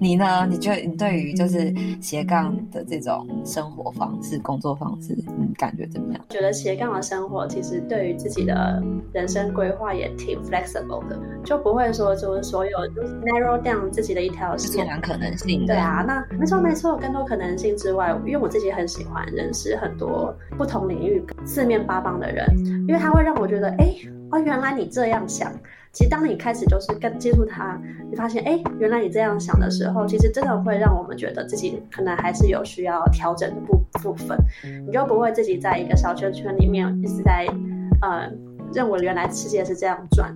你呢？你觉得你对于就是斜杠的这种生活方式、工作方式，你感觉怎么样？觉得斜杠的生活其实对于自己的人生规划也挺 flexible 的，就不会说就是所有就是 narrow down 自己的一条线，充满可能性。对啊，那没错没错，更多可能性之外，因为我自己很喜欢认识很多不同领域、四面八方的人，因为他会让我觉得，哎，哦，原来你这样想。其实，当你开始就是跟接触它，你发现，哎，原来你这样想的时候，其实真的会让我们觉得自己可能还是有需要调整的部部分。你就不会自己在一个小圈圈里面一直在，呃，认为原来世界是这样转。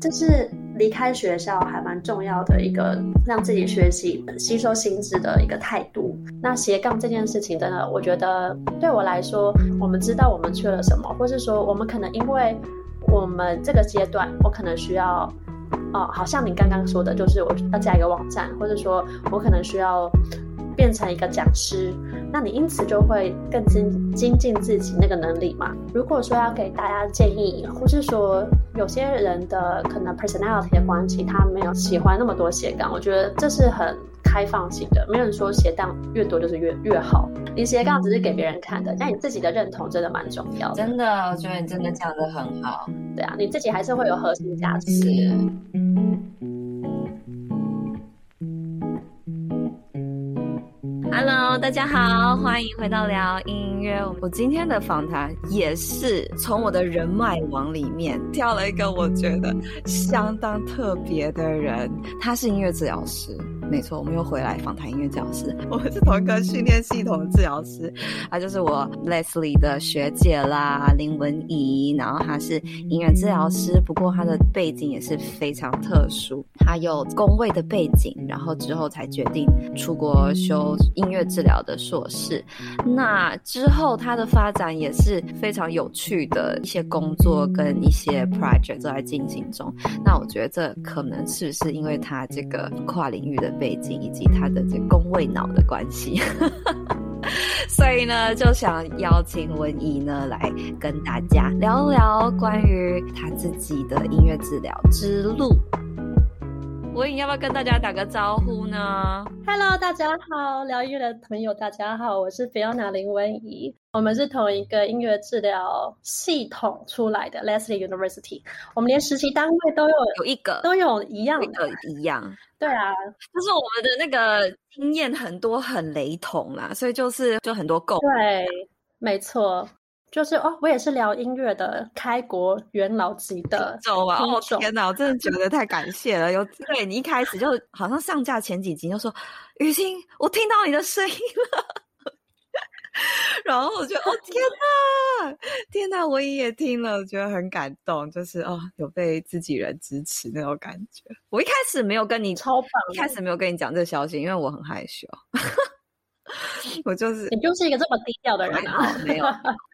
这是离开学校还蛮重要的一个让自己学习、吸收新知的一个态度。那斜杠这件事情，真的，我觉得对我来说，我们知道我们缺了什么，或是说我们可能因为。我们这个阶段，我可能需要，哦，好像你刚刚说的，就是我要加一个网站，或者说我可能需要变成一个讲师，那你因此就会更精精进自己那个能力嘛。如果说要给大家建议，或是说有些人的可能 personality 的关系，他没有喜欢那么多斜杠，我觉得这是很。开放性的，没有人说斜杠越多就是越越好。你斜杠只是给别人看的，但你自己的认同真的蛮重要的。真的，我觉得你真的讲的很好。对啊，你自己还是会有核心价值。Hello，大家好，欢迎回到聊音乐。我今天的访谈也是从我的人脉网里面挑了一个我觉得相当特别的人，他是音乐治疗师。没错，我们又回来访谈音乐治疗师。我们是同一个训练系统的治疗师，啊就是我 Leslie 的学姐啦，林文怡。然后她是音乐治疗师，不过她的背景也是非常特殊，她有公卫的背景，然后之后才决定出国修音乐治疗的硕士。那之后她的发展也是非常有趣的，一些工作跟一些 project 都在进行中。那我觉得这可能是不是因为她这个跨领域的。背景以及他的这工位脑的关系，所以呢，就想邀请文怡呢来跟大家聊聊关于他自己的音乐治疗之路。文仪要不要跟大家打个招呼呢？Hello，大家好，疗音乐的朋友，大家好，我是 Fiona 林文怡，我们是同一个音乐治疗系统出来的 Lesley University，我们连实习单位都有有一个。都有一样的。一样，对啊，就是我们的那个经验很多很雷同啦，所以就是就很多共对，没错。就是哦，我也是聊音乐的开国元老级的听众啊！哦天哪，我真的觉得太感谢了。有对你一开始就好像上架前几集就说雨欣，我听到你的声音了。然后我就哦 天哪，天哪，我也听了，我觉得很感动，就是哦有被自己人支持那种感觉。我一开始没有跟你超棒，一开始没有跟你讲这个消息，因为我很害羞。我就是你就是一个这么低调的人啊，没有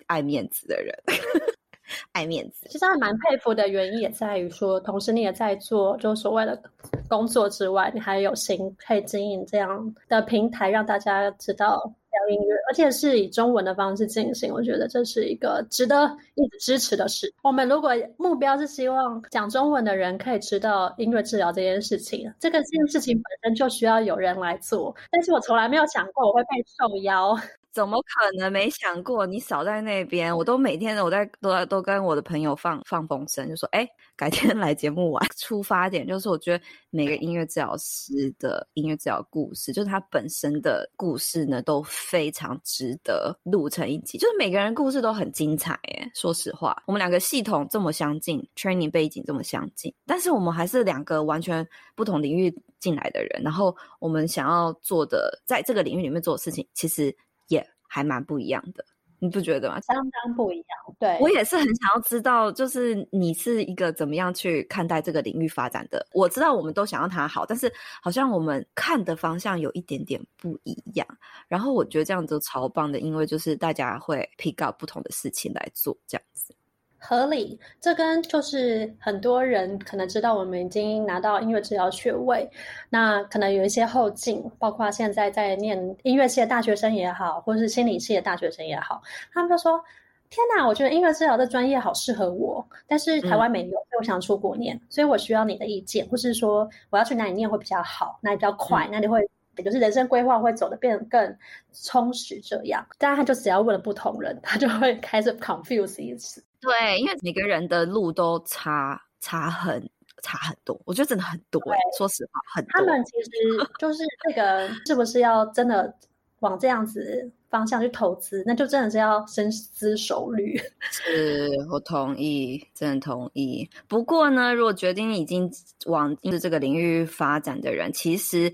爱面子的人，爱面子。其实还蛮佩服的原因也在于说，同时你也在做就所谓的工作之外，你还有心可以经营这样的平台，让大家知道。聊音乐，而且是以中文的方式进行，我觉得这是一个值得一直支持的事。我们如果目标是希望讲中文的人可以知道音乐治疗这件事情，这个件事情本身就需要有人来做。但是我从来没有想过我会被受邀。怎么可能没想过？你少在那边，我都每天我在都在都跟我的朋友放放风声，就说哎，改天来节目玩。出发点就是我觉得每个音乐治疗师的音乐治疗故事，就是他本身的故事呢，都非常值得录成一集。就是每个人故事都很精彩，哎，说实话，我们两个系统这么相近，training 背景这么相近，但是我们还是两个完全不同领域进来的人。然后我们想要做的，在这个领域里面做的事情，其实。也、还蛮不一样的，你不觉得吗？相当不一样。对，我也是很想要知道，就是你是一个怎么样去看待这个领域发展的？我知道我们都想要它好，但是好像我们看的方向有一点点不一样。然后我觉得这样子超棒的，因为就是大家会 pick up 不同的事情来做，这样子。合理，这跟就是很多人可能知道我们已经拿到音乐治疗学位，那可能有一些后进，包括现在在念音乐系的大学生也好，或是心理系的大学生也好，他们就说：“天哪，我觉得音乐治疗的专业好适合我，但是台湾没有，嗯、所以我想出国念，所以我需要你的意见，或是说我要去哪里念会比较好，哪里比较快，哪里会。也就是人生规划会走得变得更充实，这样，但他就只要问了不同人，他就会开始 confuse 一次。对，因为每个人的路都差差很差很多，我觉得真的很多。诶说实话，很多。他们其实就是这个，是不是要真的往这样子方向去投资？那就真的是要深思熟虑。是，我同意，真的同意。不过呢，如果决定已经往就是这个领域发展的人，其实。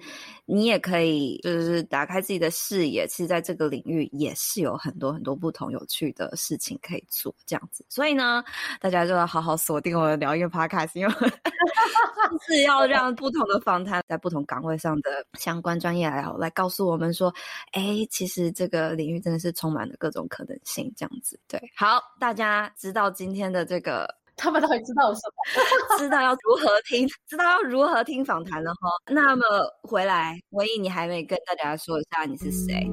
你也可以，就是打开自己的视野，其实在这个领域也是有很多很多不同有趣的事情可以做，这样子。所以呢，大家就要好好锁定我的疗愈 Podcast，因为 是要让不同的访谈在不同岗位上的相关专业来来告诉我们说，哎，其实这个领域真的是充满了各种可能性，这样子。对，好，大家知道今天的这个。他们到底知道什么？知道要如何听，知道要如何听访谈了哈。那么回来，文艺，你还没跟大家说一下你是谁？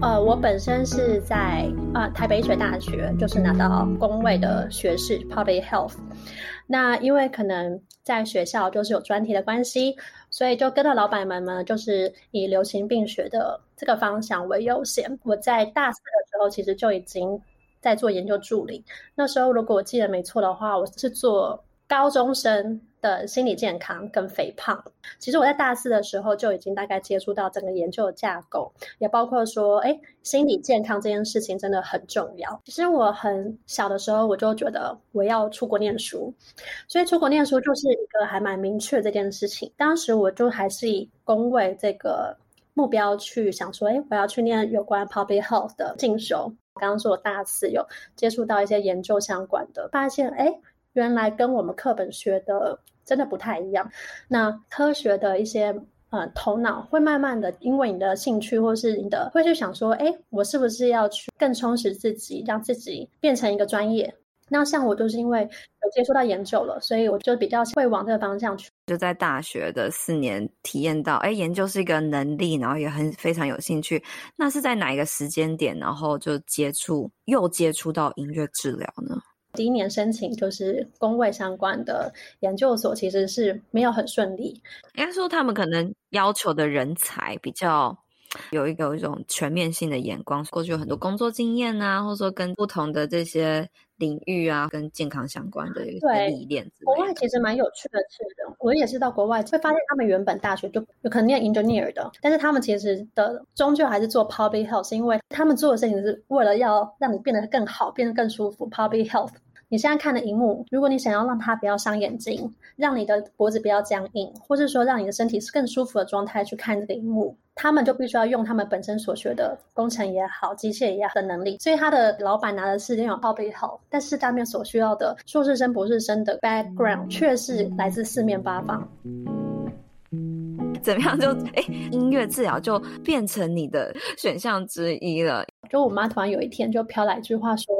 呃，我本身是在呃台北医学大学，就是拿到工位的学士 Public Health。那因为可能在学校就是有专题的关系，所以就跟着老板们呢，就是以流行病学的这个方向为优先。我在大四的时候，其实就已经。在做研究助理，那时候如果我记得没错的话，我是做高中生的心理健康跟肥胖。其实我在大四的时候就已经大概接触到整个研究的架构，也包括说，哎，心理健康这件事情真的很重要。其实我很小的时候我就觉得我要出国念书，所以出国念书就是一个还蛮明确的这件事情。当时我就还是以公卫这个目标去想说，哎，我要去念有关 public health 的进修。刚刚说我大四有接触到一些研究相关的，发现哎，原来跟我们课本学的真的不太一样。那科学的一些呃头脑会慢慢的，因为你的兴趣或是你的，会去想说，哎，我是不是要去更充实自己，让自己变成一个专业？那像我就是因为有接触到研究了，所以我就比较会往这个方向去。就在大学的四年体验到，哎，研究是一个能力，然后也很非常有兴趣。那是在哪一个时间点，然后就接触又接触到音乐治疗呢？第一年申请就是工位相关的研究所，其实是没有很顺利。应该说他们可能要求的人才比较。有一个有一种全面性的眼光，过去有很多工作经验啊，或者说跟不同的这些领域啊，跟健康相关的一个历练。国外其实蛮有趣的是的，我也是到国外会发现，他们原本大学就有可能念 engineer 的，但是他们其实的终究还是做 public health，是因为他们做的事情是为了要让你变得更好，变得更舒服。public health。你现在看的荧幕，如果你想要让它不要伤眼睛，让你的脖子不要僵硬，或是说让你的身体是更舒服的状态去看这个荧幕，他们就必须要用他们本身所学的工程也好、机械也好的能力。所以他的老板拿的是那种 public health，但是他们所需要的硕士生、博士生的 background 却是来自四面八方。怎么样就哎，音乐治疗就变成你的选项之一了？就我妈突然有一天就飘来一句话说。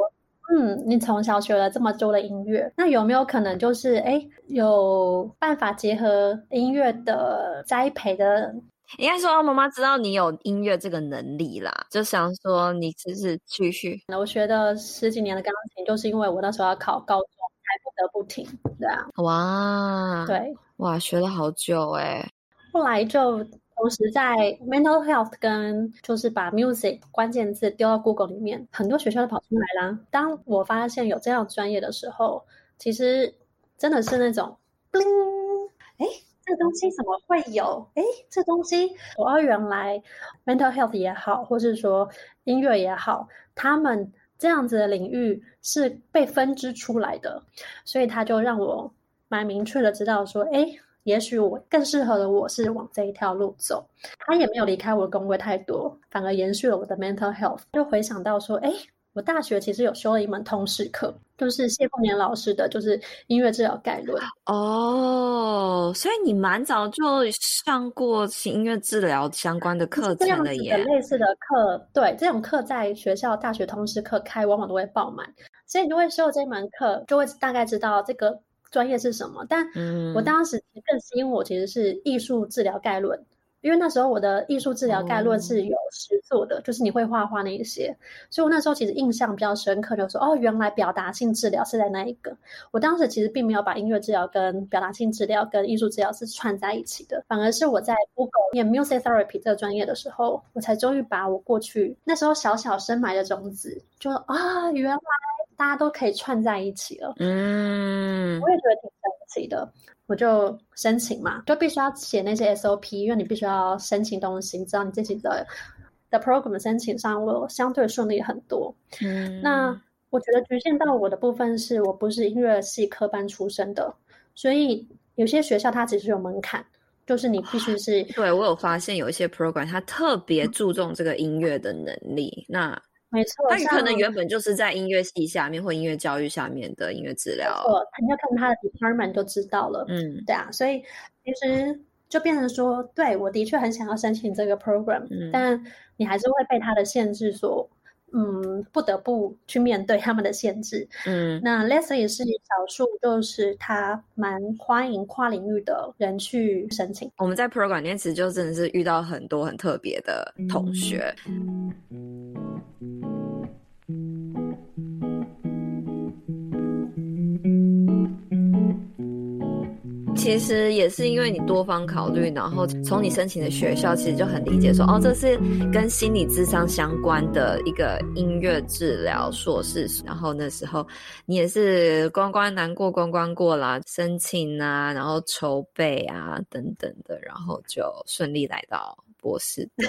嗯，你从小学了这么多的音乐，那有没有可能就是哎，有办法结合音乐的栽培的？应该说，妈妈知道你有音乐这个能力啦，就想说你只是继续。我学的十几年的钢琴，就是因为我那时候要考高中，才不得不停。对啊，哇，对，哇，学了好久哎，后来就。同时，在 mental health 跟就是把 music 关键字丢到 Google 里面，很多学校都跑出来啦。当我发现有这样专业的时候，其实真的是那种 bling，哎，这东西怎么会有？哎，这东西，哦，原来 mental health 也好，或是说音乐也好，他们这样子的领域是被分支出来的，所以他就让我蛮明确的知道说，哎。也许我更适合的我是往这一条路走，他也没有离开我的工位太多，反而延续了我的 mental health。就回想到说，哎，我大学其实有修了一门通识课，就是谢凤年老师的，就是音乐治疗概论。哦，所以你蛮早就上过音乐治疗相关的课程的耶？类似的课，对，这种课在学校大学通识课开，往往都会爆满，所以你就会修这门课，就会大概知道这个。专业是什么？但我当时更吸引我，其实是艺术治疗概论，因为那时候我的艺术治疗概论是有实作的，就是你会画画那一些，所以我那时候其实印象比较深刻，就是说哦，原来表达性治疗是在那一个。我当时其实并没有把音乐治疗跟表达性治疗跟艺术治疗是串在一起的，反而是我在 Google 念 Music Therapy 这个专业的时候，我才终于把我过去那时候小小深埋的种子，就啊，原来大家都可以串在一起了。嗯，我也觉得挺神奇的。我就申请嘛，就必须要写那些 SOP，因为你必须要申请东西，你知道你自己的的 program 申请上我相对顺利很多。嗯，那我觉得局限到我的部分是我不是音乐系科班出身的，所以有些学校它其实有门槛，就是你必须是。对，我有发现有一些 program 它特别注重这个音乐的能力，嗯、那。没错，他可能原本就是在音乐系下面或音乐教育下面的音乐治疗。没错，你要看他的 department 就知道了。嗯，对啊，所以其实就变成说，对，我的确很想要申请这个 program，嗯，但你还是会被他的限制所，嗯，不得不去面对他们的限制。嗯，那 Leslie 是少数，就是他蛮欢迎跨领域的人去申请。我们在 program 里面其实就真的是遇到很多很特别的同学。嗯其实也是因为你多方考虑，然后从你申请的学校其实就很理解说，哦，这是跟心理智商相关的一个音乐治疗硕士。然后那时候你也是关关难过关关过啦，申请啊，然后筹备啊等等的，然后就顺利来到博士的。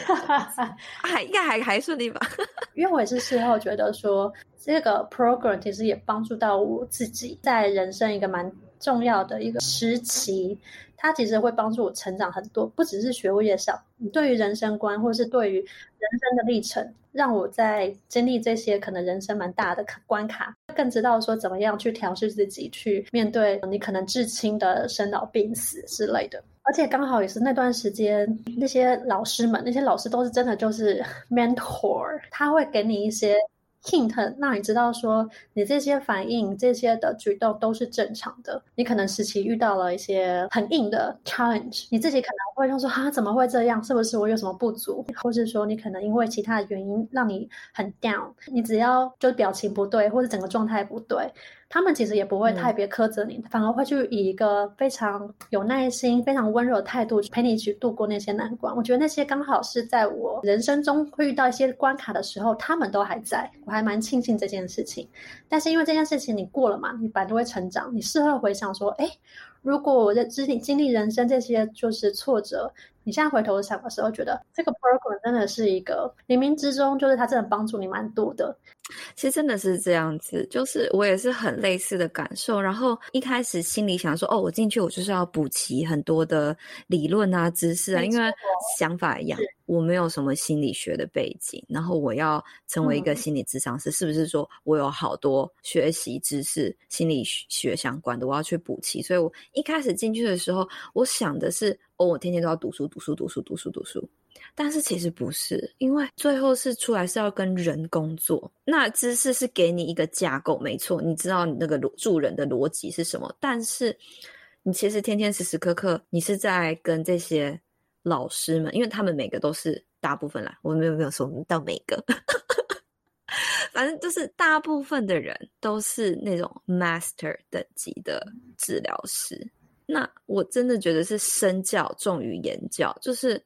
还应该还还顺利吧？因为我也是事后觉得说，这个 program 其实也帮助到我自己在人生一个蛮。重要的一个时期，它其实会帮助我成长很多，不只是学业上，你对于人生观，或是对于人生的历程，让我在经历这些可能人生蛮大的关卡，更知道说怎么样去调试自己，去面对你可能至亲的生老病死之类的。而且刚好也是那段时间，那些老师们，那些老师都是真的就是 mentor，他会给你一些。Hint 让你知道说，你这些反应、这些的举动都是正常的。你可能时期遇到了一些很硬的 challenge，你自己可能会就说啊，怎么会这样？是不是我有什么不足？或是说你可能因为其他的原因让你很 down，你只要就表情不对，或者整个状态不对。他们其实也不会特别苛责你，嗯，反而会去以一个非常有耐心、非常温柔的态度陪你去度过那些难关。我觉得那些刚好是在我人生中会遇到一些关卡的时候，他们都还在，我还蛮庆幸这件事情。但是因为这件事情你过了嘛，你本来就会成长。你事后回想说，哎，如果我在经历经历人生这些就是挫折，你现在回头想的时候，觉得这个 program 真的是一个冥冥之中，就是它真的帮助你蛮多的。其实真的是这样子，就是我也是很类似的感受。然后一开始心里想说，哦，我进去我就是要补齐很多的理论啊、知识啊，因为想法一样，我没有什么心理学的背景，然后我要成为一个心理咨商师，嗯，是不是说我有好多学习知识、心理学相关的，我要去补齐？所以我一开始进去的时候，我想的是，哦，我天天都要读书、读书、读书、读书、读书。但是其实不是，因为最后是出来是要跟人工作。那知识是给你一个架构，没错，你知道你那个助人的逻辑是什么。但是你其实天天时时刻刻，你是在跟这些老师们，因为他们每个都是大部分啦，我没有没有说到每个，反正就是大部分的人都是那种 master 等级的治疗师。那我真的觉得是身教重于言教，就是。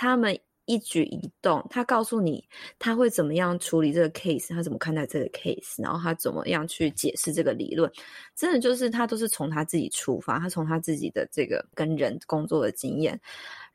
他们一举一动，他告诉你他会怎么样处理这个 case，他怎么看待这个 case，然后他怎么样去解释这个理论，真的就是他都是从他自己出发，他从他自己的这个跟人工作的经验，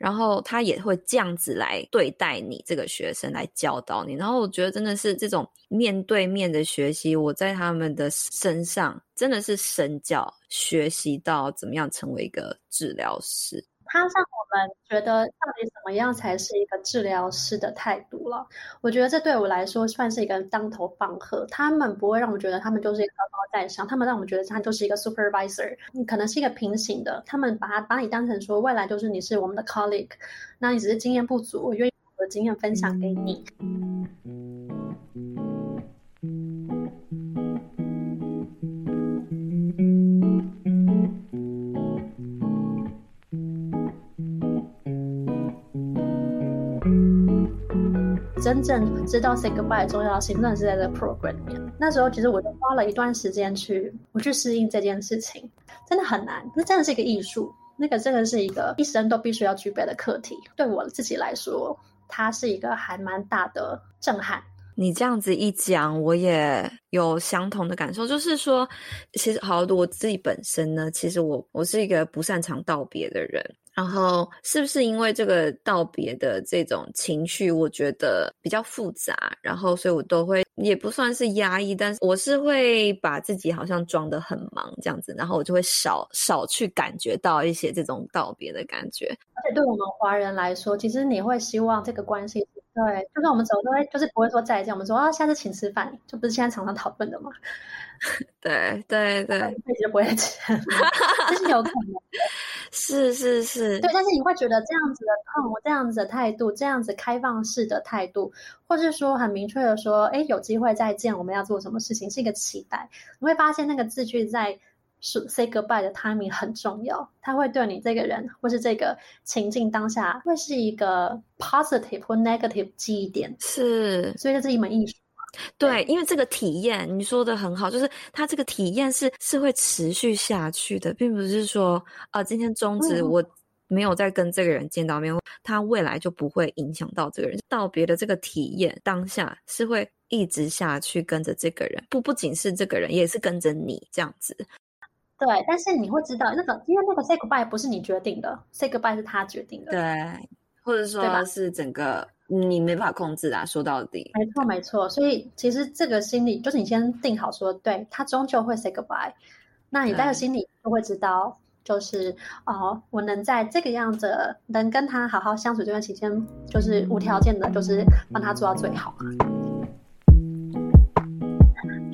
然后他也会这样子来对待你这个学生，来教导你。然后我觉得真的是这种面对面的学习，我在他们的身上真的是身教，学习到怎么样成为一个治疗师。他让我们觉得到底怎么样才是一个治疗师的态度了。我觉得这对我来说算是一个当头棒喝。他们不会让我觉得他们就是一个高高在上，他们让我们觉得他就是一个 supervisor，你可能是一个平行的。他们把他把你当成说未来就是你是我们的 colleague，那你只是经验不足，我愿意把我的经验分享给你。真正知道 say goodbye 的重要性，真的是在这 program 里面。那时候其实我就花了一段时间去，我去适应这件事情，真的很难，那真的是一个艺术，那个真的是一个一生都必须要具备的课题。对我自己来说，它是一个还蛮大的震撼。你这样子一讲，我也有相同的感受，就是说，其实好多我自己本身呢，其实我我是一个不擅长道别的人。然后是不是因为这个道别的这种情绪，我觉得比较复杂，然后所以我都会也不算是压抑，但是我是会把自己好像装得很忙这样子，然后我就会少少去感觉到一些这种道别的感觉。而且对我们华人来说，其实你会希望这个关系，对，就算我们走都会就是不会说再见，我们说啊下次请吃饭，就不是现在常常讨论的吗？对对对，一直就不会吃，这是有可能的。是是是，对，但是你会觉得这样子的痛，这样子的态度，这样子开放式的态度，或是说很明确的说，哎，有机会再见，我们要做什么事情，是一个期待。你会发现那个字句在说 say goodbye 的 timing 很重要，它会对你这个人或是这个情境当下会是一个 positive 或 negative 记忆点。是，所以这是一门艺术。对，因为这个体验你说的很好，就是它这个体验是是会持续下去的，并不是说啊、呃，今天终止我没有再跟这个人见到面，他、嗯、未来就不会影响到这个人。道别的这个体验当下是会一直下去，跟着这个人，不不仅是这个人，也是跟着你这样子。对，但是你会知道那个，因为那个 say goodbye 不是你决定的，say goodbye 是他决定的，对，或者说是整个。你没法控制啊，说到底。没错，没错。所以其实这个心理就是你先定好说，对，他终究会 say goodbye。那你在这心里就会知道，就是哦，我能在这个样子能跟他好好相处这段期间，就是无条件的，就是帮他做到最好。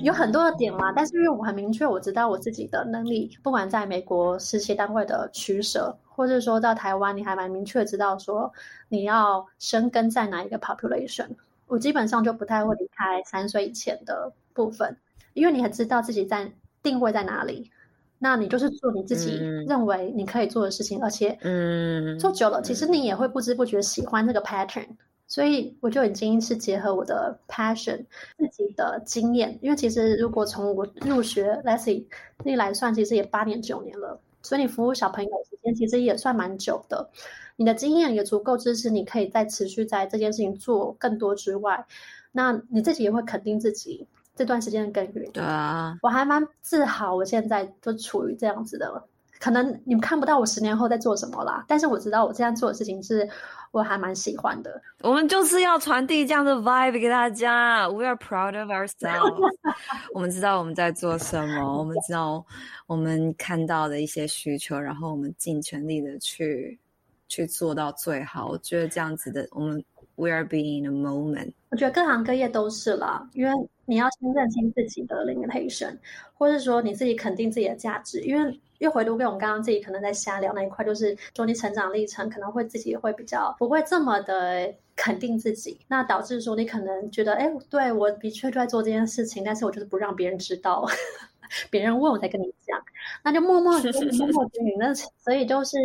有很多的点嘛，但是因为我很明确，我知道我自己的能力，不管在美国实习单位的取舍，或者说到台湾，你还蛮明确知道说你要生根在哪一个 population，我基本上就不太会离开三岁以前的部分，因为你很知道自己在定位在哪里，那你就是做你自己认为你可以做的事情，嗯、而且嗯，做久了，其实你也会不知不觉喜欢这个 pattern。所以我就已经是结合我的 passion，自己的经验，因为其实如果从我入学 Leslie 那来算，其实也八年九年了，所以你服务小朋友的时间其实也算蛮久的，你的经验也足够支持你可以再持续在这件事情做更多之外，那你自己也会肯定自己这段时间的耕耘。对啊，我还蛮自豪，我现在就处于这样子的，可能你们看不到我十年后在做什么啦，但是我知道我这样做的事情是。我还蛮喜欢的。我们就是要传递这样的 vibe 给大家。We are proud of ourselves。我们知道我们在做什么，我们知道我们看到的一些需求，然后我们尽全力的去去做到最好。我觉得这样子的，我们 We are being in a moment。我觉得各行各业都是啦，因为你要先认清自己的 limitation，或是说你自己肯定自己的价值，因为。又回头跟我们刚刚自己可能在瞎聊那一块，就是说你成长历程可能会自己会比较不会这么的肯定自己，那导致说你可能觉得，哎，对，我的确就在做这件事情，但是我就是不让别人知道，别人问我才跟你讲，那就默默的 默默的那所以就是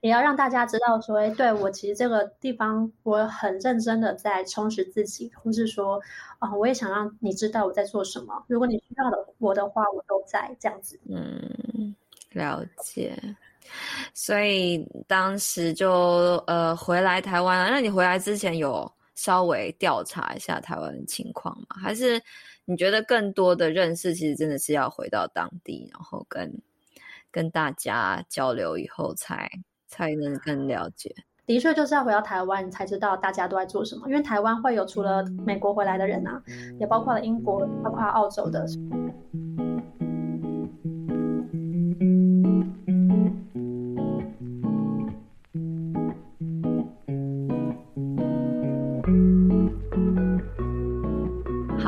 也要让大家知道说，哎，对，我其实这个地方我很认真的在充实自己，或是说啊，我也想让你知道我在做什么，如果你需要的我的话，我都在这样子，嗯。了解，所以当时就呃回来台湾了。那你回来之前有稍微调查一下台湾的情况吗？还是你觉得更多的认识其实真的是要回到当地，然后跟跟大家交流以后才才能更了解？的确就是要回到台湾，你才知道大家都在做什么。因为台湾会有除了美国回来的人啊，也包括了英国，包括澳洲的。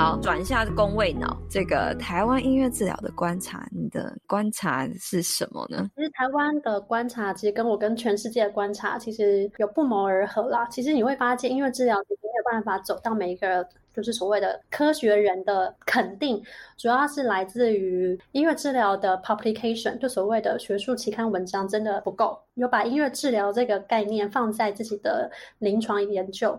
好，转一下工位脑，这个台湾音乐治疗的观察，你的观察是什么呢？其实台湾的观察，其实跟我跟全世界的观察，其实有不谋而合啦。其实你会发现，音乐治疗你没有办法走到每一个就是所谓的科学人的肯定，主要是来自于音乐治疗的 publication，就所谓的学术期刊文章真的不够，有把音乐治疗这个概念放在自己的临床研究。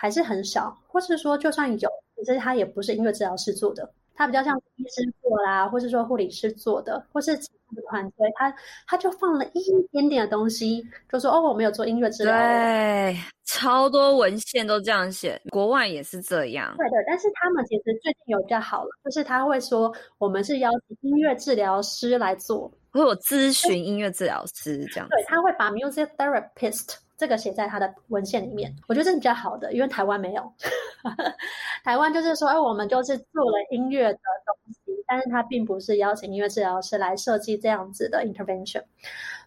还是很少，或是说就算有，其实他也不是音乐治疗师做的，他比较像医生做啦，或是说护理师做的，或是其他的团队，他他就放了一点点的东西，就说哦，我没有做音乐治疗。对，超多文献都这样写，国外也是这样。对对，但是他们其实最近有比较好了，就是他会说我们是邀请音乐治疗师来做，会有咨询音乐治疗师这样。对，他会把 music therapist。这个写在他的文献里面，我觉得这是比较好的，因为台湾没有。台湾就是说，哎，我们就是做了音乐的东西，但是他并不是邀请音乐治疗师来设计这样子的 intervention。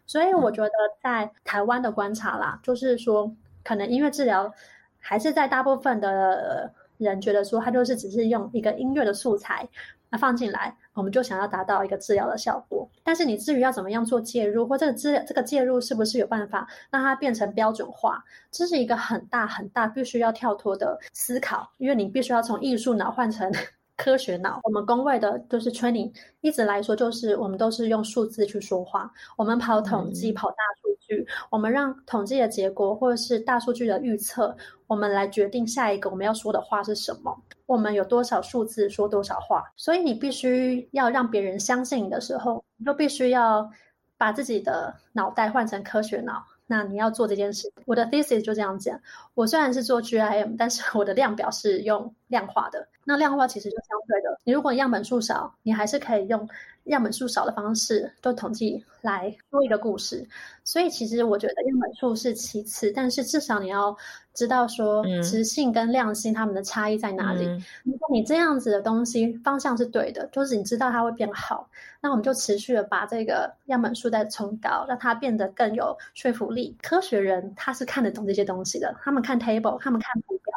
所以我觉得在台湾的观察啦，就是说，可能音乐治疗还是在大部分的人觉得说，他就是只是用一个音乐的素材。那放进来，我们就想要达到一个治疗的效果。但是你至于要怎么样做介入，或这个治这个介入是不是有办法让它变成标准化，这是一个很大很大必须要跳脱的思考，因为你必须要从艺术脑换成 科学脑。我们公卫的就是 training，一直来说就是我们都是用数字去说话，我们跑统计，跑大数据，我们让统计的结果或者是大数据的预测，我们来决定下一个我们要说的话是什么。我们有多少数字说多少话，所以你必须要让别人相信你的时候，你就必须要把自己的脑袋换成科学脑。那你要做这件事，我的 thesis 就这样讲。我虽然是做 GIM，但是我的量表是用量化的。那量化其实就相对的，你如果样本数少，你还是可以用样本数少的方式做统计来说一个故事。所以其实我觉得样本数是其次，但是至少你要知道说质性跟量性它们的差异在哪里。嗯、如果你这样子的东西方向是对的，就是你知道它会变好，那我们就持续的把这个样本数再冲高，让它变得更有说服力。科学人他是看得懂这些东西的，他们看 table，他们看图表，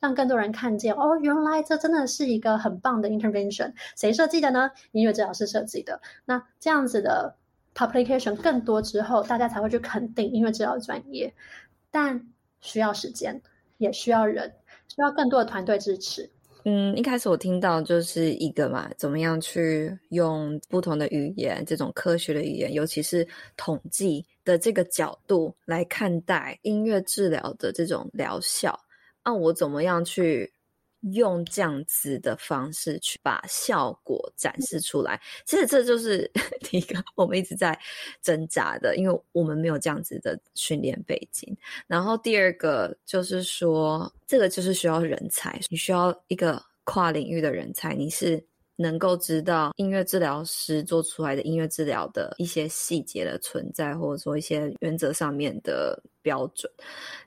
让更多人看见哦，原来这真的是一个很棒的 intervention。谁设计的呢？音乐治疗师设计的。那这样子的。publication 更多之后，大家才会去肯定音乐治疗专业，但需要时间，也需要人，需要更多的团队支持。嗯，一开始我听到就是一个嘛，怎么样去用不同的语言，这种科学的语言，尤其是统计的这个角度来看待音乐治疗的这种疗效，那我怎么样去？用这样子的方式去把效果展示出来，其实这就是 第一个我们一直在挣扎的，因为我们没有这样子的训练背景。然后第二个就是说，这个就是需要人才，你需要一个跨领域的人才，你是能够知道音乐治疗师做出来的音乐治疗的一些细节的存在，或者说一些原则上面的标准，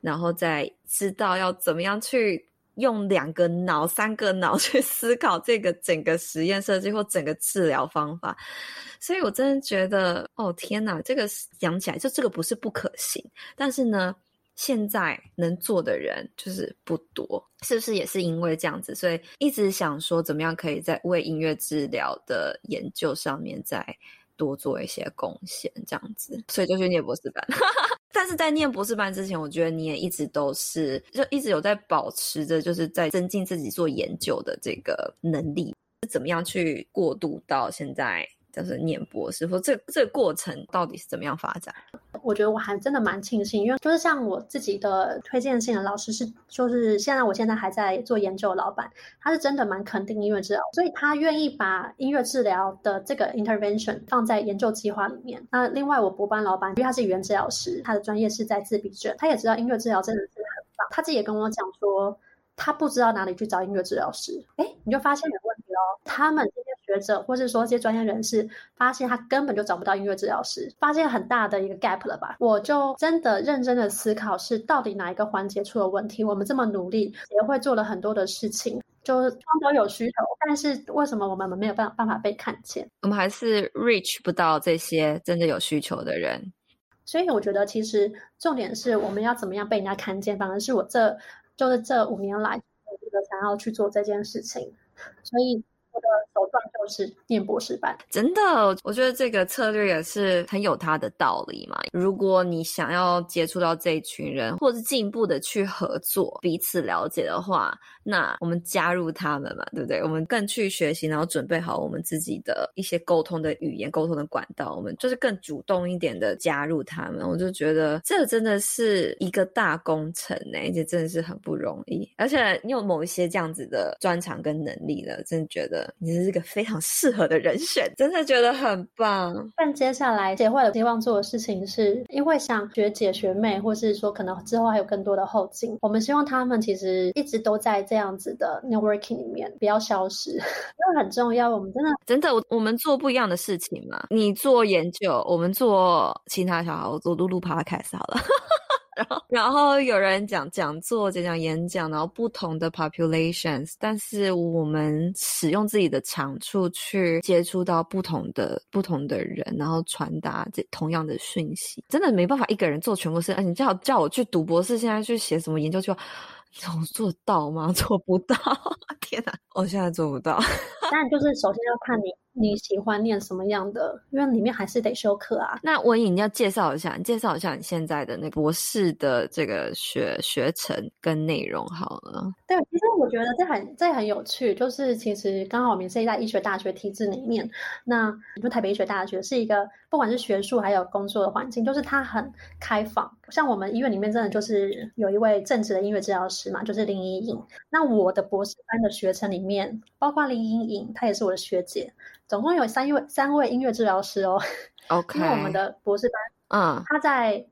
然后再知道要怎么样去。用两个脑、三个脑 去思考这个整个实验设计或整个治疗方法，所以我真的觉得，哦天哪，这个讲起来就这个不是不可行，但是呢，现在能做的人就是不多，是不是也是因为这样子？所以一直想说，怎么样可以在为音乐治疗的研究上面再多做一些贡献，这样子，所以就去念博士班。但是在念博士班之前，我觉得你也一直都是，就一直有在保持着，就是在增进自己做研究的这个能力。怎么样去过渡到现在就是念博士，或这这个过程到底是怎么样发展？我觉得我还真的蛮庆幸，因为就是像我自己的推荐信的老师是，就是现在我现在还在做研究的老板，他是真的蛮肯定音乐治疗，所以他愿意把音乐治疗的这个 intervention 放在研究计划里面。那另外我博班老板，因为他是语言治疗师，他的专业是在自闭症，他也知道音乐治疗真的是很棒，他自己也跟我讲说，他不知道哪里去找音乐治疗师。哎，你就发现有问题哦，他们。学者，或是说这些专业人士，发现他根本就找不到音乐治疗师，发现很大的一个 gap 了吧？我就真的认真的思考，是到底哪一个环节出了问题？我们这么努力，也会做了很多的事情，就双都有需求，但是为什么我们没有办办法被看见？我们还是 reach 不到这些真的有需求的人。所以我觉得，其实重点是我们要怎么样被人家看见，反而是我这就是这五年来我觉得想要去做这件事情，所以。我的手段就是念博士班。真的，我觉得这个策略也是很有它的道理嘛。如果你想要接触到这一群人，或是进一步的去合作、彼此了解的话，那我们加入他们嘛，对不对？我们更去学习，然后准备好我们自己的一些沟通的语言、沟通的管道，我们就是更主动一点的加入他们。我就觉得这真的是一个大工程呢，而且真的是很不容易。而且你有某一些这样子的专长跟能力了，真的觉得你是一个非常适合的人选，真的觉得很棒。但接下来协会有希望做的事情是，因为想学姐学妹，或是说可能之后还有更多的后进，我们希望他们其实一直都在这样子的 networking 里面，不要消失，因为很重要。我们真的真的，我我们做不一样的事情嘛。你做研究，我们做其他小孩，我做露露 podcast 好了。然后，然后有人讲讲座、讲讲演讲，然后不同的 populations，但是我们使用自己的长处去接触到不同的不同的人，然后传达这同样的讯息，真的没办法一个人做全部事。哎，你叫叫我去读博士，现在去写什么研究就？能做到吗？做不到！天哪，我现在做不到。但，就是首先要看你你喜欢念什么样的，因为里面还是得修课啊。那文颖，你要介绍一下，你介绍一下你现在的那博士的这个学学程跟内容好了。对，其实我觉得这很这很有趣，就是其实刚好我们是在医学大学体制里面，那就台北医学大学是一个不管是学术还有工作的环境，就是它很开放。像我们医院里面真的就是有一位正职的音乐治疗师嘛，就是林依颖。那我的博士班的学程里面，包括林依颖，她也是我的学姐，总共有三位三位音乐治疗师哦。OK，因为我们的博士班，嗯，他在。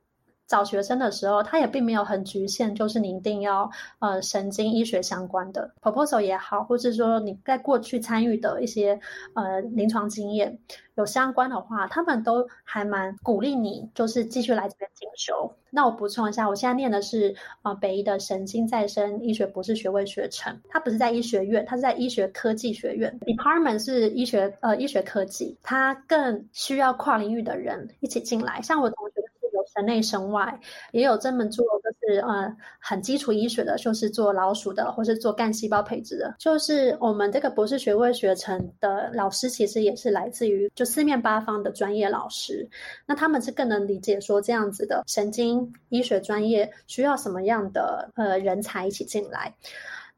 找学生的时候，他也并没有很局限，就是你一定要呃神经医学相关的 proposal 也好，或是说你在过去参与的一些呃临床经验有相关的话，他们都还蛮鼓励你，就是继续来这边进修。那我补充一下，我现在念的是呃北医的神经再生医学博士学位学程，它不是在医学院，它是在医学科技学院，department 是医学呃医学科技，它更需要跨领域的人一起进来，像我同学。内省外也有专门做，就是呃很基础医学的，就是做老鼠的，或是做干细胞培植的。就是我们这个博士学位学程的老师，其实也是来自于就四面八方的专业老师。那他们是更能理解说这样子的神经医学专业需要什么样的呃人才一起进来。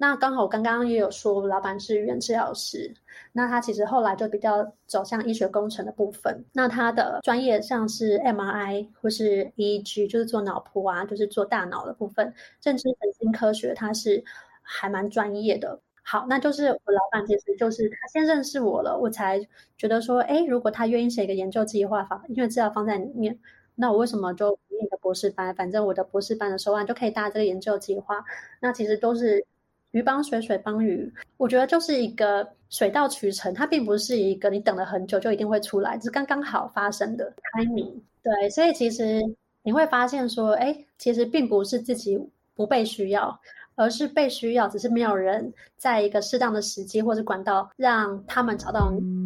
那刚好我刚刚也有说，老板是语言治疗师。那他其实后来就比较走向医学工程的部分。那他的专业像是 MRI 或是 EEG，就是做脑波啊，就是做大脑的部分。认知神经科学，他是还蛮专业的。好，那就是我老板其实就是他先认识我了，我才觉得说，哎，如果他愿意写一个研究计划，法，因为治疗放在里面，那我为什么就念个博士班？反正我的博士班的收案就可以搭这个研究计划。那其实都是。鱼帮水，水帮鱼，我觉得就是一个水到渠成，它并不是一个你等了很久就一定会出来，是刚刚好发生的 timing。对，所以其实你会发现说，哎，其实并不是自己不被需要，而是被需要，只是没有人在一个适当的时机或者管道让他们找到你。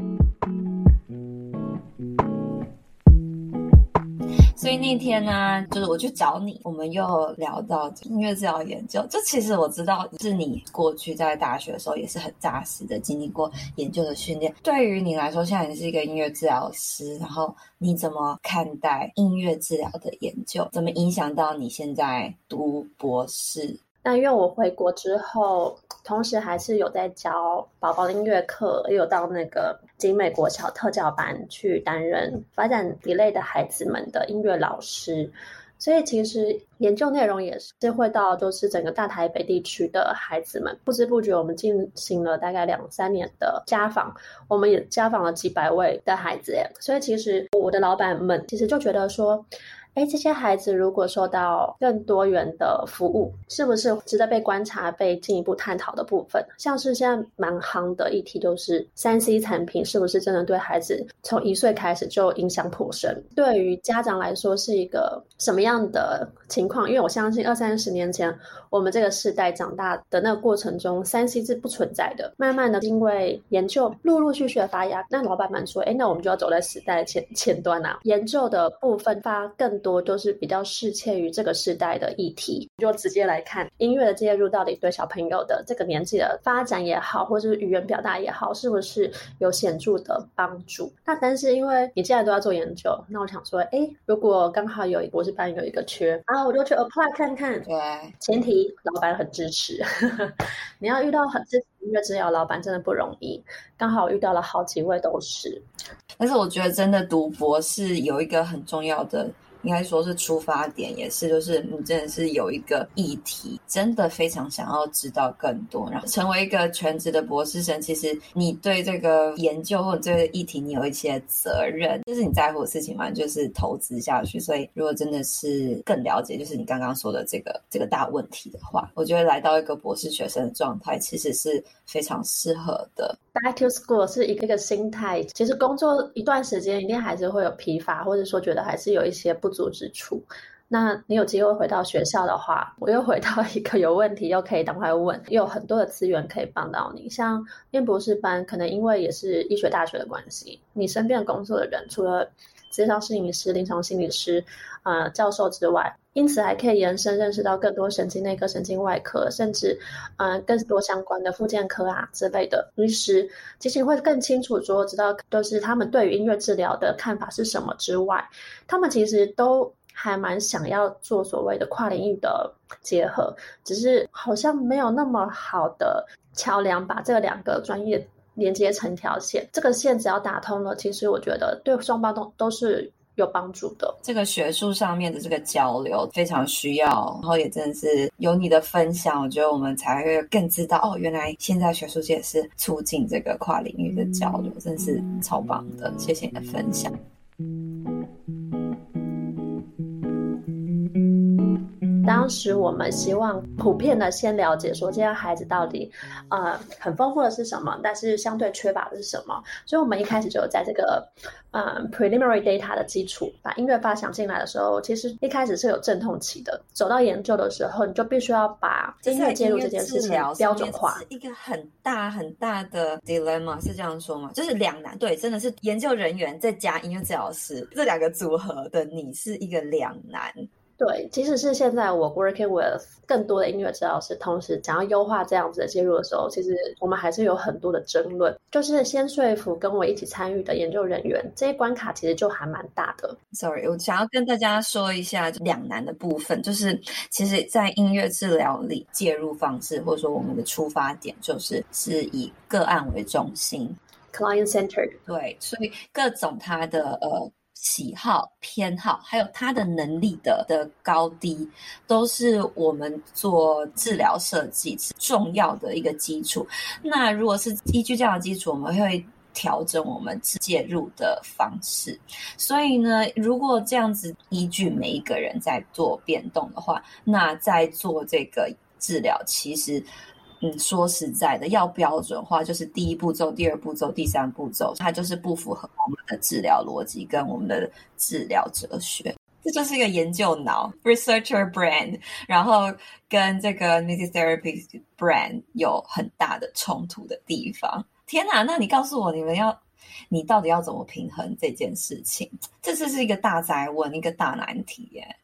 所以那天呢，就是我去找你，我们又聊到音乐治疗研究。就其实我知道，是你过去在大学的时候也是很扎实的经历过研究的训练。对于你来说，现在你是一个音乐治疗师，然后你怎么看待音乐治疗的研究？怎么影响到你现在读博士？那因为我回国之后，同时还是有在教宝宝音乐课，也有到那个景美国小特教班去担任发展 delay 的孩子们的音乐老师，所以其实研究内容也是会到就是整个大台北地区的孩子们。不知不觉，我们进行了大概两三年的家访，我们也家访了几百位的孩子，所以其实我的老板们其实就觉得说。哎，这些孩子如果受到更多元的服务，是不是值得被观察、被进一步探讨的部分？像是现在蛮夯的议题，就是三 C 产品是不是真的对孩子从一岁开始就影响颇深？对于家长来说是一个什么样的情况？因为我相信二三十年前我们这个世代长大的那个过程中，三 C 是不存在的。慢慢的，因为研究陆陆续续的发芽，那老板们说：“哎，那我们就要走在时代前前端啊！研究的部分发更。”多都是比较适切于这个时代的议题，就直接来看音乐的介入到底对小朋友的这个年纪的发展也好，或者是语言表达也好，是不是有显著的帮助？那但是因为你既然都要做研究，那我想说，哎，如果刚好有博士班有一个缺啊，我就去 apply 看看。对，前提老板很支持。你要遇到很支持音乐治疗老板真的不容易，刚好遇到了好几位都是。但是我觉得真的读博士有一个很重要的。应该说是出发点，也是就是你真的是有一个议题，真的非常想要知道更多，然后成为一个全职的博士生。其实你对这个研究或者这个议题，你有一些责任，就是你在乎的事情嘛，就是投资下去。所以如果真的是更了解，就是你刚刚说的这个这个大问题的话，我觉得来到一个博士学生的状态，其实是非常适合的。Back to school 是一个个心态，其实工作一段时间，一定还是会有疲乏，或者说觉得还是有一些不足之处。那你有机会回到学校的话，我又回到一个有问题又可以赶快问，又有很多的资源可以帮到你。像念博士班，可能因为也是医学大学的关系，你身边工作的人除了咨商摄影师、临床心理师、呃教授之外，因此还可以延伸认识到更多神经内科、神经外科，甚至呃更多相关的附件科啊之类的医师，其实会更清楚说知道都是他们对于音乐治疗的看法是什么之外，他们其实都。还蛮想要做所谓的跨领域的结合，只是好像没有那么好的桥梁，把这两个专业连接成条线。这个线只要打通了，其实我觉得对双方都都是有帮助的。这个学术上面的这个交流非常需要，然后也真的是有你的分享，我觉得我们才会更知道哦，原来现在学术界是促进这个跨领域的交流，真的是超棒的。谢谢你的分享。当时我们希望普遍的先了解说，这些孩子到底，呃，很丰富的是什么，但是相对缺乏的是什么。所以，我们一开始就有在这个，呃，preliminary data 的基础，把音乐发想进来的时候，其实一开始是有阵痛期的。走到研究的时候，你就必须要把音乐介入这件事情标准化，是一个很大很大的 dilemma，是这样说吗？就是两难，对，真的是研究人员再加音乐治疗师这两个组合的你是一个两难。对，即使是现在我 working with 更多的音乐治疗师，同时想要优化这样子的介入的时候，其实我们还是有很多的争论。就是先说服跟我一起参与的研究人员，这些关卡其实就还蛮大的。Sorry，我想要跟大家说一下两难的部分，就是其实，在音乐治疗里介入方式，或者说我们的出发点，就是是以个案为中心，client centered。对，所以各种它的呃。喜好、偏好，还有他的能力的的高低，都是我们做治疗设计重要的一个基础。那如果是依据这样的基础，我们会调整我们介入的方式。所以呢，如果这样子依据每一个人在做变动的话，那在做这个治疗，其实。嗯，说实在的，要标准化，就是第一步骤、第二步骤、第三步骤，它就是不符合我们的治疗逻辑跟我们的治疗哲学。这就是一个研究脑 （researcher brand），然后跟这个 music therapy brand 有很大的冲突的地方。天哪，那你告诉我，你们要，你到底要怎么平衡这件事情？这次是一个大灾问，一个大难题耶。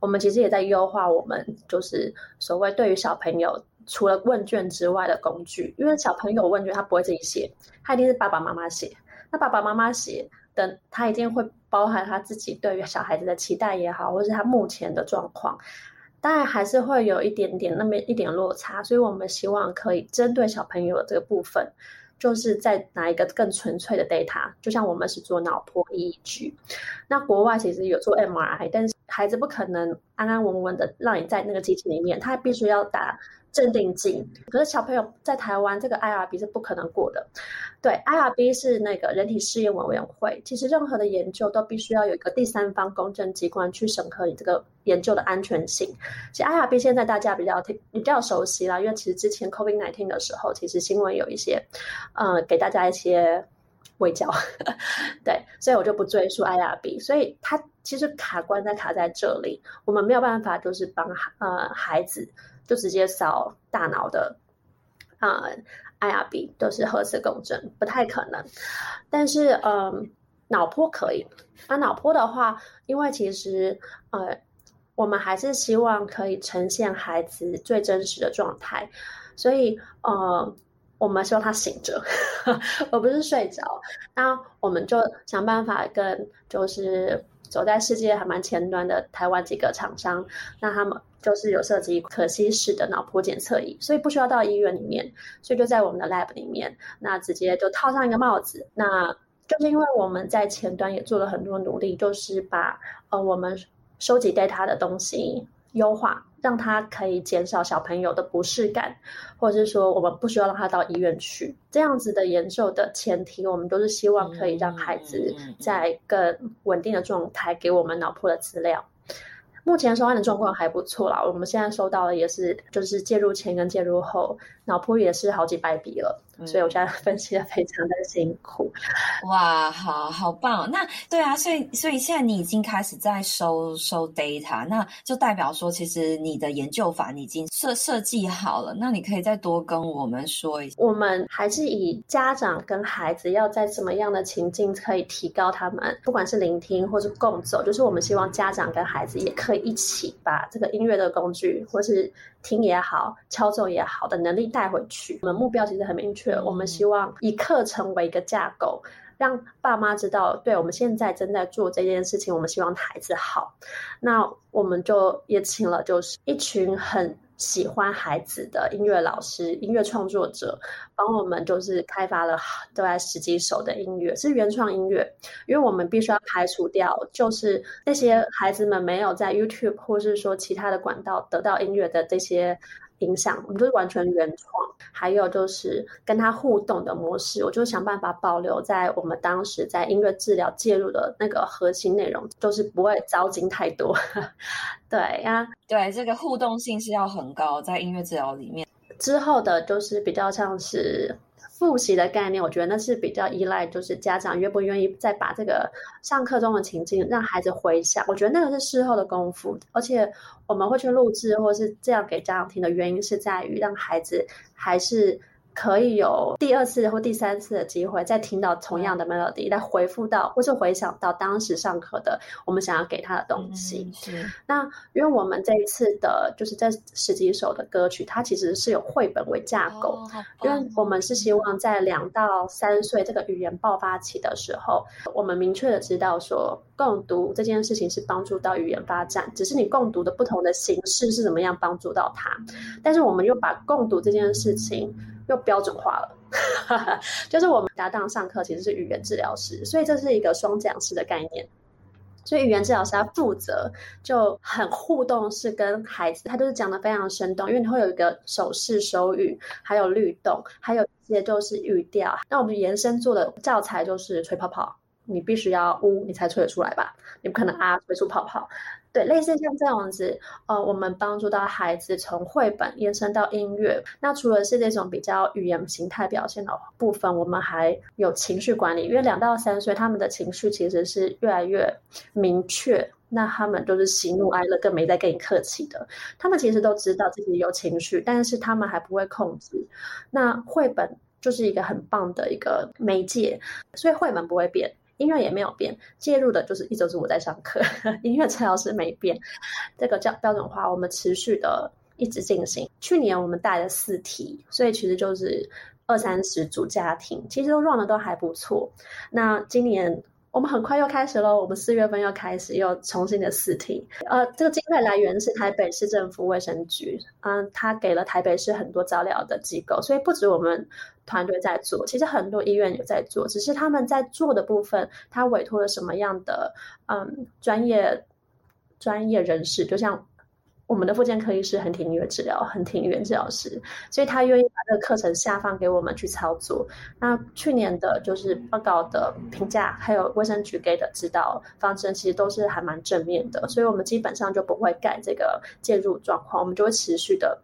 我们其实也在优化我们，就是所谓对于小朋友。除了问卷之外的工具，因为小朋友问卷他不会自己写，他一定是爸爸妈妈写。那爸爸妈妈写的，他一定会包含他自己对于小孩子的期待也好，或是他目前的状况，当然还是会有一点点那么一点落差。所以我们希望可以针对小朋友的这个部分，就是再拿一个更纯粹的 data，就像我们是做脑波 EEG，那国外其实有做 MRI，但是孩子不可能安安稳稳的让你在那个机器里面，他必须要打。镇定剂，可是小朋友在台湾这个 IRB 是不可能过的。对，IRB 是那个人体试验委员会，其实任何的研究都必须要有一个第三方公证机关去审核你这个研究的安全性。其实 IRB 现在大家比较听比较熟悉啦，因为其实之前 COVID-19 的时候，其实新闻有一些，呃，给大家一些卫教，对，所以我就不赘述 IRB。所以它其实卡关在卡在这里，我们没有办法就是帮呃孩子。就直接扫大脑的啊，IRB 都是核磁共振，不太可能。但是，嗯，脑波可以。那脑波的话，因为其实呃，我们还是希望可以呈现孩子最真实的状态，所以呃。我们希望他醒着，而不是睡着。那我们就想办法跟就是走在世界还蛮前端的台湾几个厂商，那他们就是有涉及可携式的脑波检测仪，所以不需要到医院里面，所以就在我们的 lab 里面，那直接就套上一个帽子。那就是因为我们在前端也做了很多努力，就是把呃我们收集 data 的东西优化。让他可以减少小朋友的不适感，或者是说我们不需要让他到医院去。这样子的研究的前提，我们都是希望可以让孩子在更稳定的状态给我们脑部的资料。目前收案的状况还不错啦，我们现在收到的也是，就是介入前跟介入后，脑波也是好几百笔了。所以我现在分析的非常的辛苦，哇，好好棒！那对啊，所以所以现在你已经开始在收收 data，那就代表说，其实你的研究法你已经设设计好了。那你可以再多跟我们说一下。我们还是以家长跟孩子要在什么样的情境可以提高他们，不管是聆听或是共走，就是我们希望家长跟孩子也可以一起把这个音乐的工具或是。听也好，敲奏也好的能力带回去。我们目标其实很明确，我们希望以课程为一个架构，让爸妈知道，对，我们现在正在做这件事情，我们希望孩子好。那我们就也请了，就是一群很。喜欢孩子的音乐老师、音乐创作者，帮我们就是开发了大概十几首的音乐，是原创音乐。因为我们必须要排除掉，就是那些孩子们没有在 YouTube 或是说其他的管道得到音乐的这些。影响，我们就是完全原创，还有就是跟他互动的模式，我就想办法保留在我们当时在音乐治疗介入的那个核心内容，就是不会糟心太多。对呀，对，这个互动性是要很高，在音乐治疗里面。之后的就是比较像是。复习的概念，我觉得那是比较依赖，就是家长愿不愿意再把这个上课中的情境让孩子回想。我觉得那个是事后的功夫，而且我们会去录制或是这样给家长听的原因是在于让孩子还是。可以有第二次或第三次的机会，再听到同样的 melody，来回复到或是回想到当时上课的我们想要给他的东西。嗯、那因为我们这一次的就是这十几首的歌曲，它其实是有绘本为架构，哦、因为我们是希望在两到三岁这个语言爆发期的时候，我们明确的知道说，共读这件事情是帮助到语言发展，只是你共读的不同的形式是怎么样帮助到他。但是我们又把共读这件事情。又标准化了，就是我们搭档上课其实是语言治疗师，所以这是一个双讲师的概念。所以语言治疗师他负责就很互动式跟孩子，他就是讲得非常生动，因为你会有一个手势、手语，还有律动，还有一些就是语调。那我们延伸做的教材就是吹泡泡，你必须要呜，你才吹得出来吧？你不可能啊吹出泡泡。对，类似像这样子，呃，我们帮助到孩子从绘本延伸到音乐。那除了是这种比较语言形态表现的部分，我们还有情绪管理。因为两到三岁，他们的情绪其实是越来越明确。那他们都是喜怒哀乐，更没在跟你客气的。他们其实都知道自己有情绪，但是他们还不会控制。那绘本就是一个很棒的一个媒介，所以绘本不会变。音乐也没有变，介入的就是一直是我在上课，音乐治疗师没变，这个叫标准化，我们持续的一直进行。去年我们带了四题，所以其实就是二三十组家庭，其实都 run 的都还不错。那今年。我们很快又开始了，我们四月份又开始又重新的试题。呃，这个经费来源是台北市政府卫生局，嗯，他给了台北市很多照料的机构，所以不止我们团队在做，其实很多医院也在做，只是他们在做的部分，他委托了什么样的嗯专业专业人士，就像。我们的复健科医师很挺音乐治疗，很挺语言治疗师，所以他愿意把这个课程下放给我们去操作。那去年的就是报告的评价，还有卫生局给的指导方针，其实都是还蛮正面的，所以我们基本上就不会改这个介入状况，我们就会持续的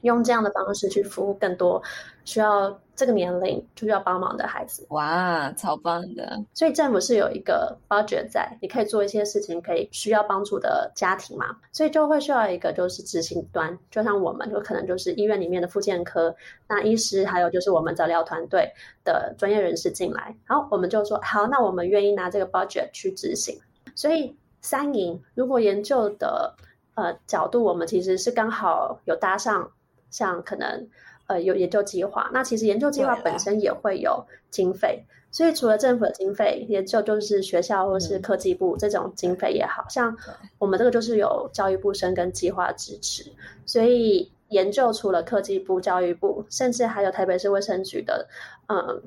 用这样的方式去服务更多需要这个年龄就需要帮忙的孩子。哇，超棒的！所以政府是有一个 budget 在，你可以做一些事情，可以需要帮助的家庭嘛。所以就会需要一个就是执行端，就像我们，就可能就是医院里面的复健科，那医师还有就是我们早疗团队的专业人士进来。好，我们就说好，那我们愿意拿这个 budget 去执行。所以三赢，如果研究的呃角度，我们其实是刚好有搭上。像可能，呃，有研究计划，那其实研究计划本身也会有经费，所以除了政府的经费，研究就是学校或是科技部这种经费也好，嗯，像我们这个就是有教育部生跟计划支持，所以研究除了科技部、教育部，甚至还有台北市卫生局的，嗯，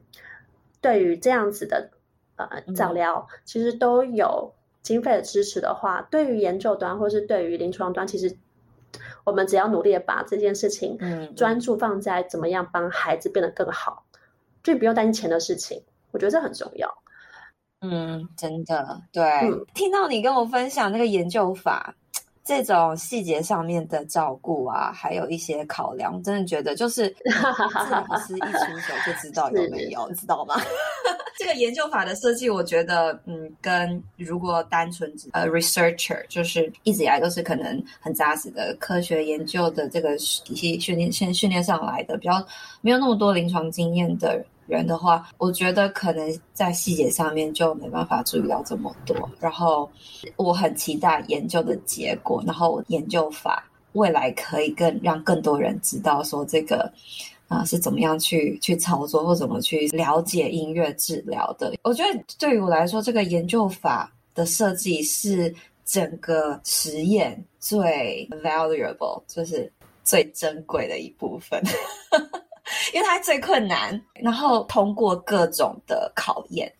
对于这样子的呃早疗，其实都有经费的支持的话，对于研究端或是对于临床端，其实。我们只要努力的把这件事情，嗯，专注放在怎么样帮孩子变得更好，嗯、就不用担心钱的事情。我觉得这很重要。嗯，真的，对。嗯、听到你跟我分享那个研究法，这种细节上面的照顾啊，还有一些考量，我真的觉得就是，哈哈哈哈哈，是一出手就知道有没有，知道吗？这个研究法的设计，我觉得，嗯，跟如果单纯呃，researcher 就是一直以来都是可能很扎实的科学研究的这个体系训练，先训练上来的，比较没有那么多临床经验的人的话，我觉得可能在细节上面就没办法注意到这么多。然后我很期待研究的结果，然后研究法未来可以更让更多人知道说这个。啊，是怎么样去去操作，或怎么去了解音乐治疗的？我觉得对于我来说，这个研究法的设计是整个实验最 valuable，就是最珍贵的一部分，因为它最困难，然后通过各种的考验。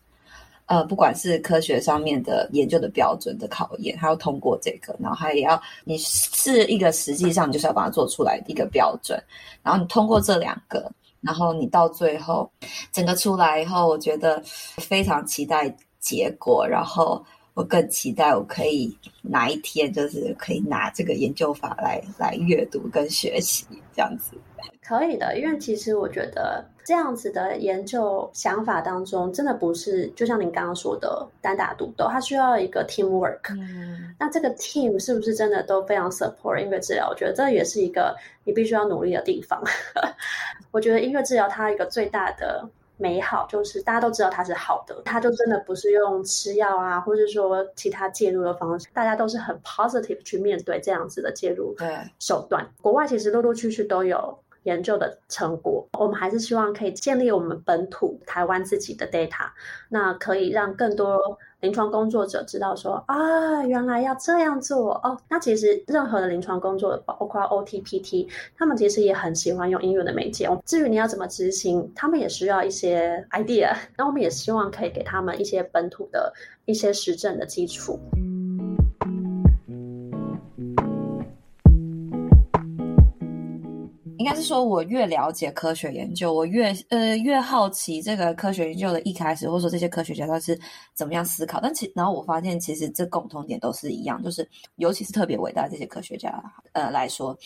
呃，不管是科学上面的研究的标准的考验，还要通过这个，然后还也要你是一个实际上就是要把它做出来的一个标准，然后你通过这两个，然后你到最后整个出来以后，我觉得非常期待结果，然后我更期待我可以哪一天就是可以拿这个研究法来来阅读跟学习这样子。可以的，因为其实我觉得这样子的研究想法当中，真的不是就像您刚刚说的单打独斗，它需要一个 teamwork。嗯，那这个 team 是不是真的都非常 support 音乐治疗？我觉得这也是一个你必须要努力的地方。我觉得音乐治疗它一个最大的美好就是大家都知道它是好的，它就真的不是用吃药啊，或者说其他介入的方式，大家都是很 positive 去面对这样子的介入手段。国外其实陆陆续续都有。研究的成果，我们还是希望可以建立我们本土台湾自己的 data，那可以让更多临床工作者知道说啊，原来要这样做哦。那其实任何的临床工作，包括 OT、PT，他们其实也很喜欢用英语的媒介。至于你要怎么执行，他们也需要一些 idea。那我们也希望可以给他们一些本土的一些实证的基础。应该是说，我越了解科学研究，我越呃越好奇这个科学研究的一开始，或者说这些科学家他是怎么样思考。但其然后我发现，其实这共同点都是一样，就是尤其是特别伟大这些科学家呃来说，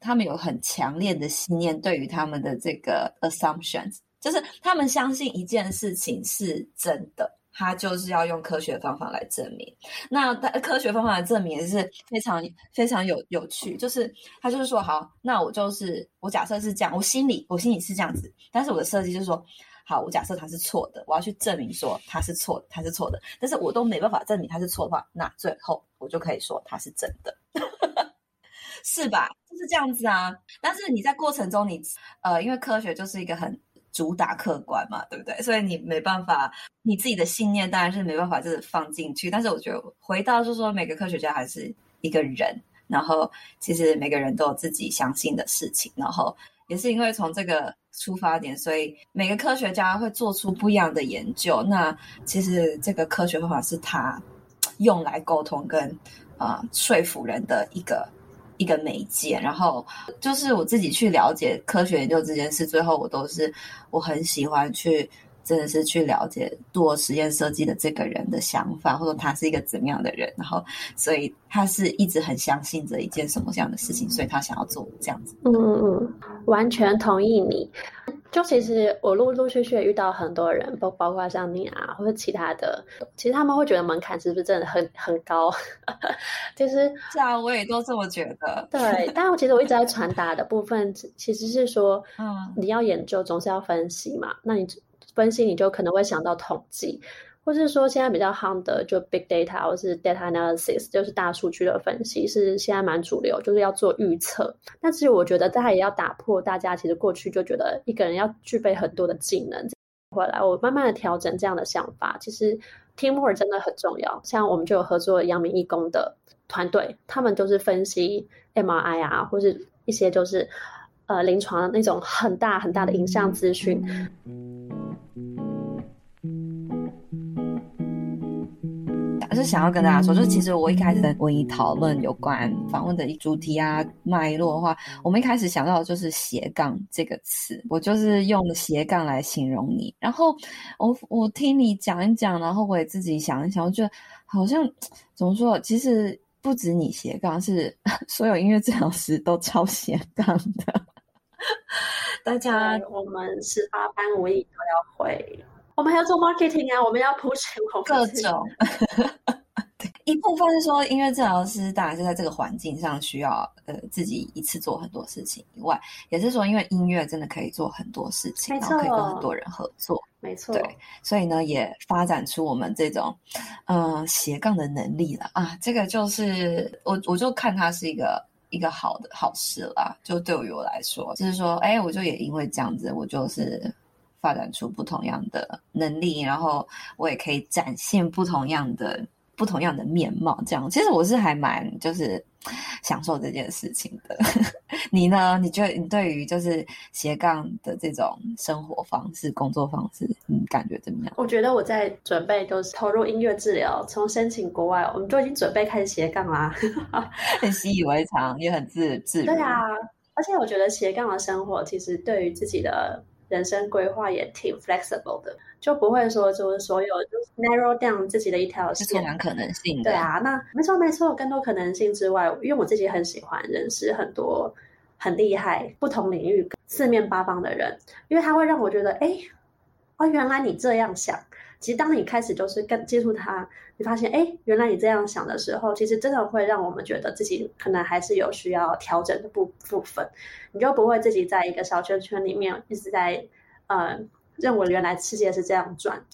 他们有很强烈的信念，对于他们的这个 assumptions，就是他们相信一件事情是真的。他就是要用科学方法来证明，那科学方法来证明也是非常非常有有趣，就是他就是说，好，那我就是我假设是这样，我心里我心里是这样子，但是我的设计就是说，好，我假设它是错的，我要去证明说它是错的，它是错的，但是我都没办法证明它是错的话，那最后我就可以说它是真的，是吧？就是这样子啊。但是你在过程中你，你呃，因为科学就是一个很。主打客观嘛，对不对？所以你没办法，你自己的信念当然是没办法，就是放进去。但是我觉得回到就是说，每个科学家还是一个人，然后其实每个人都有自己相信的事情，然后也是因为从这个出发点，所以每个科学家会做出不一样的研究。那其实这个科学方法是他 用来沟通跟啊、说服人的一个。一个媒介，然后就是我自己去了解科学研究这件事，最后我都是我很喜欢去真的是去了解做实验设计的这个人的想法，或者他是一个怎么样的人，然后所以他是一直很相信着一件什么这样的事情，所以他想要做这样子。嗯嗯嗯，完全同意你。就其实我陆陆续续遇到很多人，包包括像你啊，或者其他的，其实他们会觉得门槛是不是真的很很高？其 实是啊，我也都这么觉得。对，但我其实我一直在传达的部分，其实是说，嗯，你要研究总是要分析嘛，那你分析你就可能会想到统计。或是说现在比较夯的就 big data 或是 data analysis，就是大数据的分析，是现在蛮主流，就是要做预测。但其实我觉得大家也要打破大家其实过去就觉得一个人要具备很多的技能。回来我慢慢的调整这样的想法，其实 teamwork 真的很重要。像我们就有合作阳明义工的团队，他们就是分析 MRI 啊，或是一些就是呃临床那种很大很大的影像资讯。是想要跟大家说，就是其实我一开始在跟你讨论有关访问的一主题啊脉络的话，我们一开始想到的就是斜杠这个词，我就是用斜杠来形容你。然后我我听你讲一讲，然后我也自己想一想，我觉得好像怎么说，其实不止你斜杠，是 所有音乐治疗师都超斜杠的。大家我们十八班文艺都要会。我们还要做 marketing 啊，我们要 push 各种。一部分是说，音乐治疗师当然是在这个环境上需要呃自己一次做很多事情以外，也是说，因为音乐真的可以做很多事情，然后可以跟很多人合作。没错，对，所以呢，也发展出我们这种呃斜杠的能力了啊。这个就是我我就看它是一个一个好的好事啦。就对于我来说，就是说，哎，我就也因为这样子，我就是。发展出不同样的能力，然后我也可以展现不同样的不同样的面貌。这样，其实我是还蛮就是享受这件事情的。你呢？你觉得你对于就是斜杠的这种生活方式、工作方式，你感觉怎么样？我觉得我在准备，就是投入音乐治疗，从申请国外，我们就已经准备开始斜杠啦，很习以为常，也很自自。对啊，而且我觉得斜杠的生活，其实对于自己的。人生规划也挺 flexible 的，就不会说就是所有就是 narrow down 自己的一条线，充满可能性。对啊，那没错没错，更多可能性之外，因为我自己很喜欢认识很多很厉害、不同领域、四面八方的人，因为他会让我觉得，哎，哦，原来你这样想。其实，当你开始就是跟接触它，你发现，哎，原来你这样想的时候，其实真的会让我们觉得自己可能还是有需要调整的部部分。你就不会自己在一个小圈圈里面一直在，呃，认为原来世界是这样转。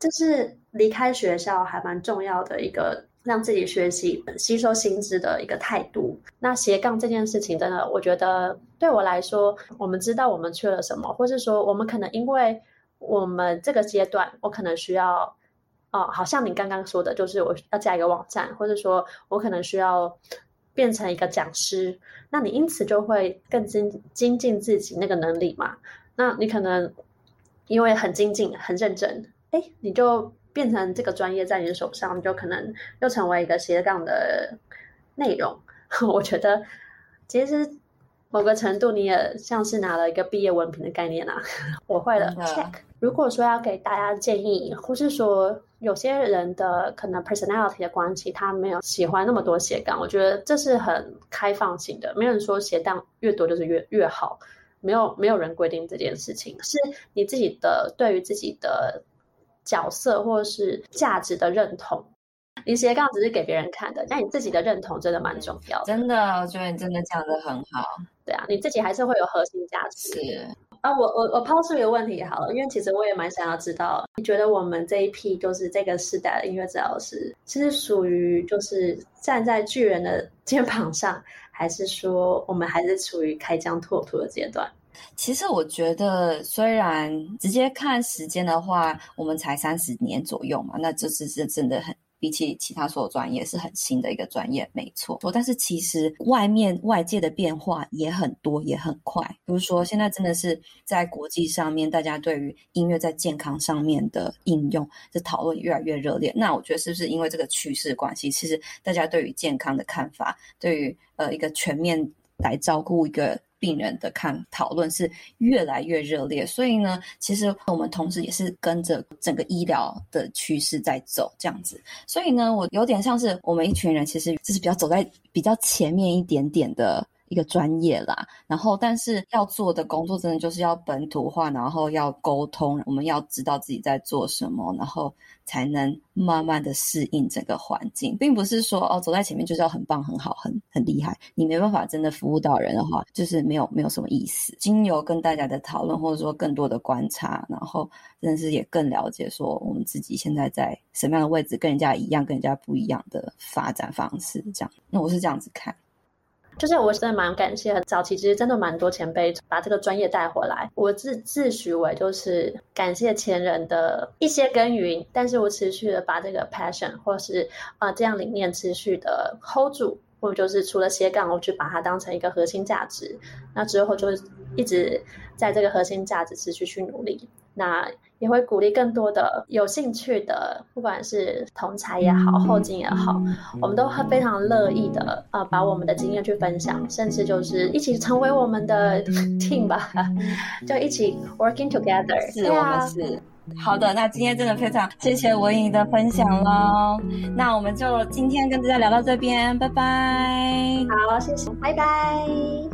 这是离开学校还蛮重要的一个让自己学习、吸收新知的一个态度。那斜杠这件事情，真的，我觉得对我来说，我们知道我们缺了什么，或是说我们可能因为。我们这个阶段，我可能需要，哦，好像你刚刚说的，就是我要加一个网站，或者说我可能需要变成一个讲师，那你因此就会更精精进自己那个能力嘛？那你可能因为很精进、很认真，哎，你就变成这个专业在你的手上，你就可能又成为一个斜杠的内容。我觉得其实。某个程度，你也像是拿了一个毕业文凭的概念啊。我会了，check。如果说要给大家建议，或是说有些人的可能 personality 的关系，他没有喜欢那么多斜杠，我觉得这是很开放性的，没有人说斜杠越多就是越越好，没有没有人规定这件事情，是你自己的对于自己的角色或是价值的认同。你斜杠只是给别人看的，但你自己的认同真的蛮重要的。真的，我觉得你真的讲的很好。对啊，你自己还是会有核心价值。是啊，我我我抛出一个问题好了，因为其实我也蛮想要知道，你觉得我们这一批就是这个时代的音乐治疗师，其实属于就是站在巨人的 肩膀上，还是说我们还是处于开疆拓土的阶段？其实我觉得，虽然直接看时间的话，我们才三十年左右嘛，那这是是真的很。比起其他所有专业是很新的一个专业，没错。但是其实外面外界的变化也很多，也很快。比如说，现在真的是在国际上面，大家对于音乐在健康上面的应用的讨论越来越热烈。那我觉得是不是因为这个趋势关系？其实大家对于健康的看法，对于呃一个全面来照顾一个。病人的看讨论是越来越热烈。所以呢，其实我们同时也是跟着整个医疗的趋势在走这样子。所以呢，我有点像是我们一群人，其实就是比较走在比较前面一点点的。一个专业啦，然后但是要做的工作真的就是要本土化，然后要沟通，我们要知道自己在做什么，然后才能慢慢的适应整个环境，并不是说哦走在前面就是要很棒、很好、很很厉害，你没办法真的服务到人的话，就是没有没有什么意思。经由跟大家的讨论，或者说更多的观察，然后真的是也更了解说我们自己现在在什么样的位置，跟人家一样，跟人家不一样的发展方式，这样。那我是这样子看。就是我真的蛮感谢，早期其实真的蛮多前辈把这个专业带回来。我自自诩为就是感谢前人的一些耕耘，但是我持续的把这个 passion 或是啊、这样理念持续的 hold 住，或者就是除了斜杠，我去把它当成一个核心价值。那之后就一直在这个核心价值持续去努力。那也会鼓励更多的有兴趣的，不管是同才也好，后进也好，我们都会非常乐意的，呃，把我们的经验去分享，甚至就是一起成为我们的 team 吧，就一起 working together。是，我们是。好的，那今天真的非常谢谢文莹的分享喽。那我们就今天跟大家聊到这边，拜拜。好，谢谢，拜拜。